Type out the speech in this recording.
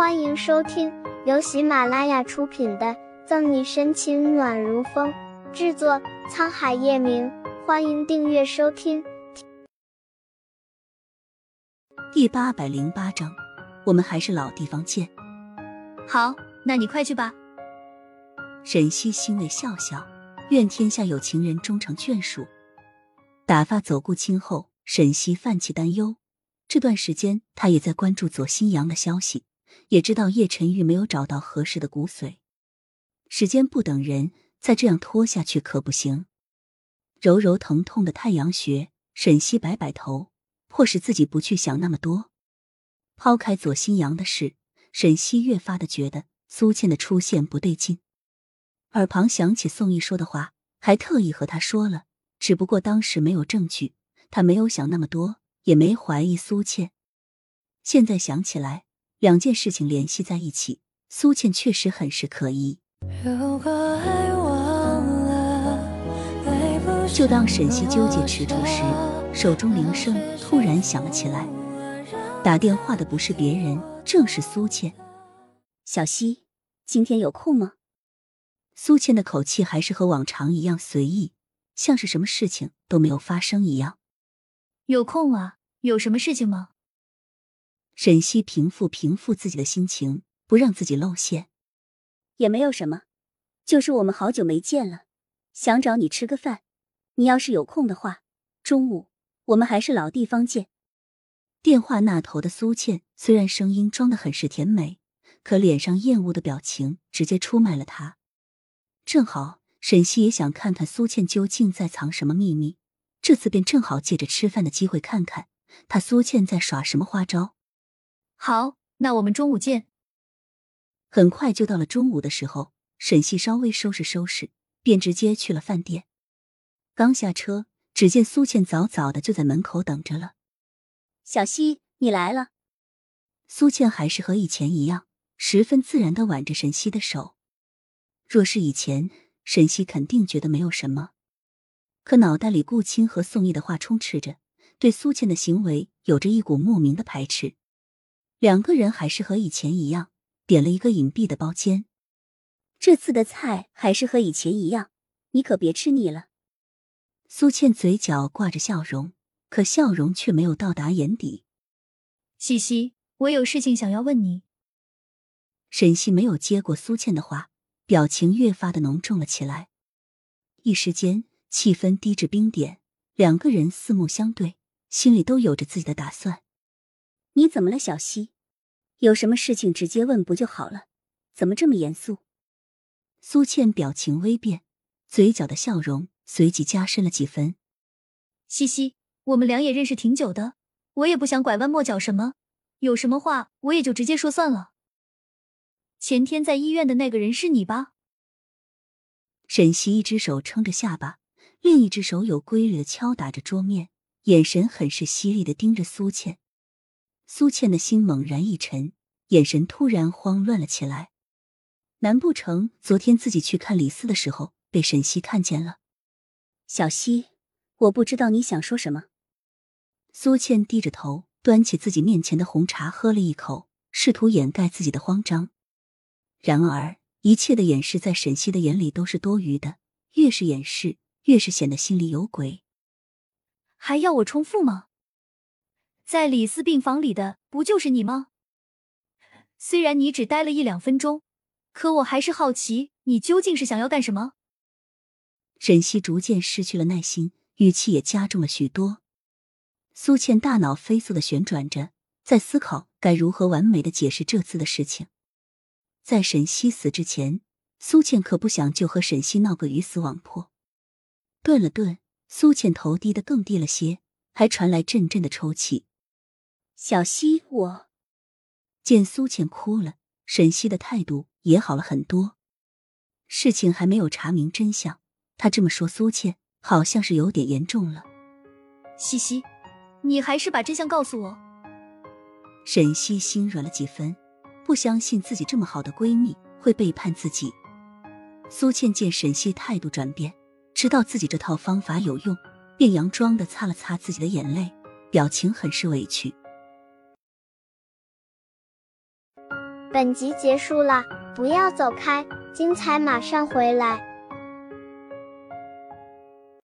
欢迎收听由喜马拉雅出品的《赠你深情暖如风》，制作沧海夜明。欢迎订阅收听。第八百零八章，我们还是老地方见。好，那你快去吧。沈西欣慰笑笑，愿天下有情人终成眷属。打发走顾清后，沈西泛起担忧。这段时间，他也在关注左新阳的消息，也知道叶晨玉没有找到合适的骨髓。时间不等人，再这样拖下去可不行。揉揉疼痛的太阳穴，沈西摆摆头，迫使自己不去想那么多。抛开左新阳的事，沈西越发的觉得苏倩的出现不对劲。耳旁想起宋毅说的话，还特意和他说了，只不过当时没有证据，他没有想那么多。也没怀疑苏倩，现在想起来，两件事情联系在一起，苏倩确实很是可疑。就当沈西纠结踟蹰时，手中铃声突然响了起来。打电话的不是别人，正是苏倩。小西，今天有空吗？苏倩的口气还是和往常一样随意，像是什么事情都没有发生一样。有空啊。有什么事情吗？沈西平复平复自己的心情，不让自己露馅。也没有什么，就是我们好久没见了，想找你吃个饭。你要是有空的话，中午我们还是老地方见。电话那头的苏倩虽然声音装的很是甜美，可脸上厌恶的表情直接出卖了她。正好沈西也想看看苏倩究竟在藏什么秘密，这次便正好借着吃饭的机会看看。他苏倩在耍什么花招？好，那我们中午见。很快就到了中午的时候，沈西稍微收拾收拾，便直接去了饭店。刚下车，只见苏倩早早的就在门口等着了。小西，你来了。苏倩还是和以前一样，十分自然的挽着沈西的手。若是以前，沈西肯定觉得没有什么，可脑袋里顾青和宋毅的话充斥着。对苏倩的行为有着一股莫名的排斥，两个人还是和以前一样，点了一个隐蔽的包间。这次的菜还是和以前一样，你可别吃腻了。苏倩嘴角挂着笑容，可笑容却没有到达眼底。西西，我有事情想要问你。沈西没有接过苏倩的话，表情越发的浓重了起来，一时间气氛低至冰点，两个人四目相对。心里都有着自己的打算。你怎么了，小溪？有什么事情直接问不就好了？怎么这么严肃？苏倩表情微变，嘴角的笑容随即加深了几分。西西，我们俩也认识挺久的，我也不想拐弯抹角什么，有什么话我也就直接说算了。前天在医院的那个人是你吧？沈西一只手撑着下巴，另一只手有规律的敲打着桌面。眼神很是犀利的盯着苏倩，苏倩的心猛然一沉，眼神突然慌乱了起来。难不成昨天自己去看李四的时候被沈西看见了？小西，我不知道你想说什么。苏倩低着头，端起自己面前的红茶喝了一口，试图掩盖自己的慌张。然而，一切的掩饰在沈西的眼里都是多余的，越是掩饰，越是显得心里有鬼。还要我重复吗？在李斯病房里的不就是你吗？虽然你只待了一两分钟，可我还是好奇，你究竟是想要干什么？沈西逐渐失去了耐心，语气也加重了许多。苏倩大脑飞速的旋转着，在思考该如何完美的解释这次的事情。在沈西死之前，苏倩可不想就和沈西闹个鱼死网破。顿了顿。苏倩头低得更低了些，还传来阵阵的抽泣。小西，我见苏倩哭了，沈西的态度也好了很多。事情还没有查明真相，他这么说，苏倩好像是有点严重了。西西，你还是把真相告诉我。沈西心软了几分，不相信自己这么好的闺蜜会背叛自己。苏倩见沈西态度转变。知道自己这套方法有用，便佯装的擦了擦自己的眼泪，表情很是委屈。本集结束了，不要走开，精彩马上回来。